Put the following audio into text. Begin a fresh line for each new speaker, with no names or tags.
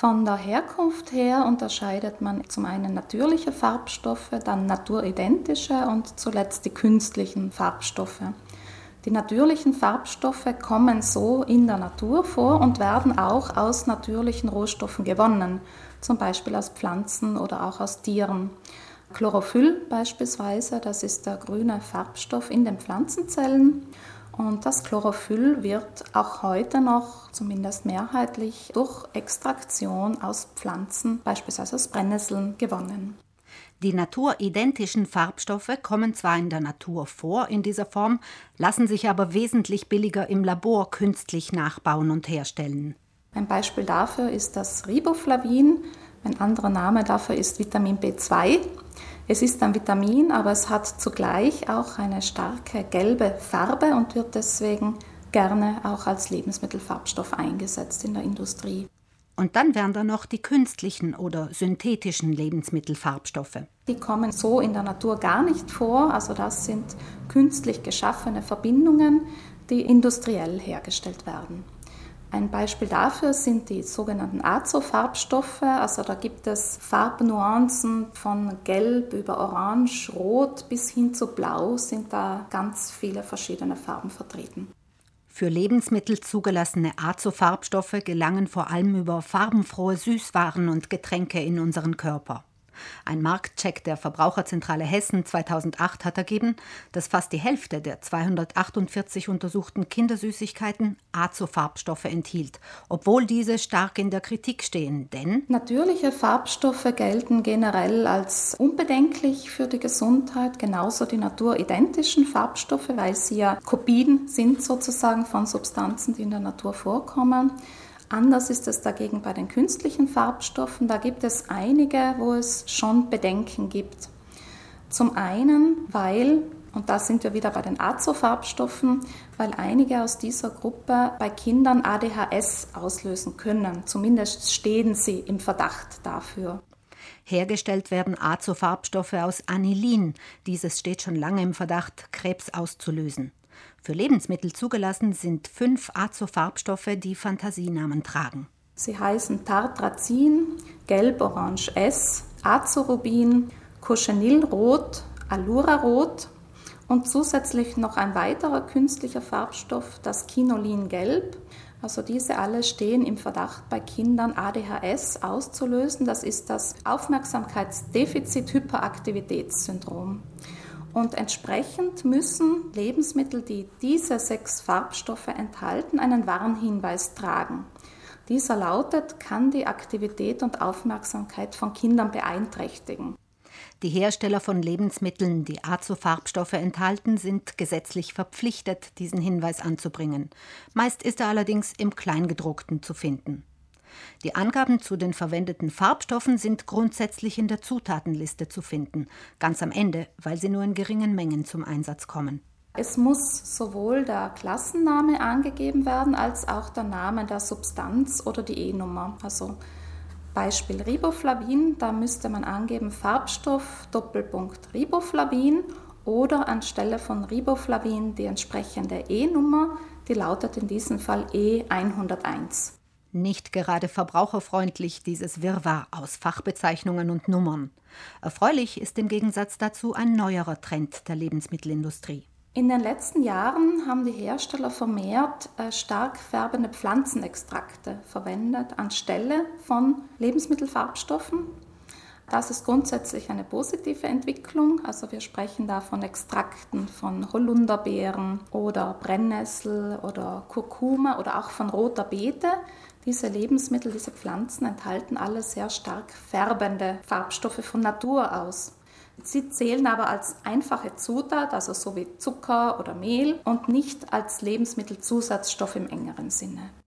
Von der Herkunft her unterscheidet man zum einen natürliche Farbstoffe, dann naturidentische und zuletzt die künstlichen Farbstoffe. Die natürlichen Farbstoffe kommen so in der Natur vor und werden auch aus natürlichen Rohstoffen gewonnen, zum Beispiel aus Pflanzen oder auch aus Tieren. Chlorophyll beispielsweise, das ist der grüne Farbstoff in den Pflanzenzellen. Und das Chlorophyll wird auch heute noch, zumindest mehrheitlich, durch Extraktion aus Pflanzen, beispielsweise aus Brennnesseln, gewonnen.
Die naturidentischen Farbstoffe kommen zwar in der Natur vor in dieser Form, lassen sich aber wesentlich billiger im Labor künstlich nachbauen und herstellen.
Ein Beispiel dafür ist das Riboflavin. Ein anderer Name dafür ist Vitamin B2. Es ist ein Vitamin, aber es hat zugleich auch eine starke gelbe Farbe und wird deswegen gerne auch als Lebensmittelfarbstoff eingesetzt in der Industrie.
Und dann wären da noch die künstlichen oder synthetischen Lebensmittelfarbstoffe.
Die kommen so in der Natur gar nicht vor. Also das sind künstlich geschaffene Verbindungen, die industriell hergestellt werden. Ein Beispiel dafür sind die sogenannten Azofarbstoffe. Also da gibt es Farbnuancen von Gelb über Orange, Rot bis hin zu Blau sind da ganz viele verschiedene Farben vertreten.
Für Lebensmittel zugelassene Azofarbstoffe gelangen vor allem über farbenfrohe Süßwaren und Getränke in unseren Körper. Ein Marktcheck der Verbraucherzentrale Hessen 2008 hat ergeben, dass fast die Hälfte der 248 untersuchten Kindersüßigkeiten Azofarbstoffe enthielt, obwohl diese stark in der Kritik stehen. Denn
natürliche Farbstoffe gelten generell als unbedenklich für die Gesundheit, genauso die naturidentischen Farbstoffe, weil sie ja Kopien sind sozusagen von Substanzen, die in der Natur vorkommen. Anders ist es dagegen bei den künstlichen Farbstoffen. Da gibt es einige, wo es schon Bedenken gibt. Zum einen, weil, und da sind wir wieder bei den Azofarbstoffen, weil einige aus dieser Gruppe bei Kindern ADHS auslösen können. Zumindest stehen sie im Verdacht dafür.
Hergestellt werden Azofarbstoffe aus Anilin. Dieses steht schon lange im Verdacht, Krebs auszulösen. Für Lebensmittel zugelassen sind fünf Azofarbstoffe, die Fantasienamen tragen.
Sie heißen Tartrazin, Gelb-Orange S, Azorubin, Cochineal-Rot, Allura-Rot und zusätzlich noch ein weiterer künstlicher Farbstoff, das Kinolin-Gelb. Also diese alle stehen im Verdacht, bei Kindern ADHS auszulösen. Das ist das Aufmerksamkeitsdefizit-Hyperaktivitätssyndrom. Und entsprechend müssen Lebensmittel, die diese sechs Farbstoffe enthalten, einen Warnhinweis tragen. Dieser lautet, kann die Aktivität und Aufmerksamkeit von Kindern beeinträchtigen.
Die Hersteller von Lebensmitteln, die Azofarbstoffe enthalten, sind gesetzlich verpflichtet, diesen Hinweis anzubringen. Meist ist er allerdings im Kleingedruckten zu finden. Die Angaben zu den verwendeten Farbstoffen sind grundsätzlich in der Zutatenliste zu finden, ganz am Ende, weil sie nur in geringen Mengen zum Einsatz kommen.
Es muss sowohl der Klassenname angegeben werden, als auch der Name der Substanz oder die E-Nummer. Also Beispiel Riboflavin, da müsste man angeben Farbstoff Doppelpunkt Riboflavin oder anstelle von Riboflavin die entsprechende E-Nummer, die lautet in diesem Fall E101.
Nicht gerade verbraucherfreundlich dieses Wirrwarr aus Fachbezeichnungen und Nummern. Erfreulich ist im Gegensatz dazu ein neuerer Trend der Lebensmittelindustrie.
In den letzten Jahren haben die Hersteller vermehrt äh, stark färbende Pflanzenextrakte verwendet anstelle von Lebensmittelfarbstoffen. Das ist grundsätzlich eine positive Entwicklung. Also wir sprechen da von Extrakten von Holunderbeeren oder Brennnessel oder Kurkuma oder auch von roter Beete. Diese Lebensmittel, diese Pflanzen enthalten alle sehr stark färbende Farbstoffe von Natur aus. Sie zählen aber als einfache Zutat, also so wie Zucker oder Mehl, und nicht als Lebensmittelzusatzstoff im engeren Sinne.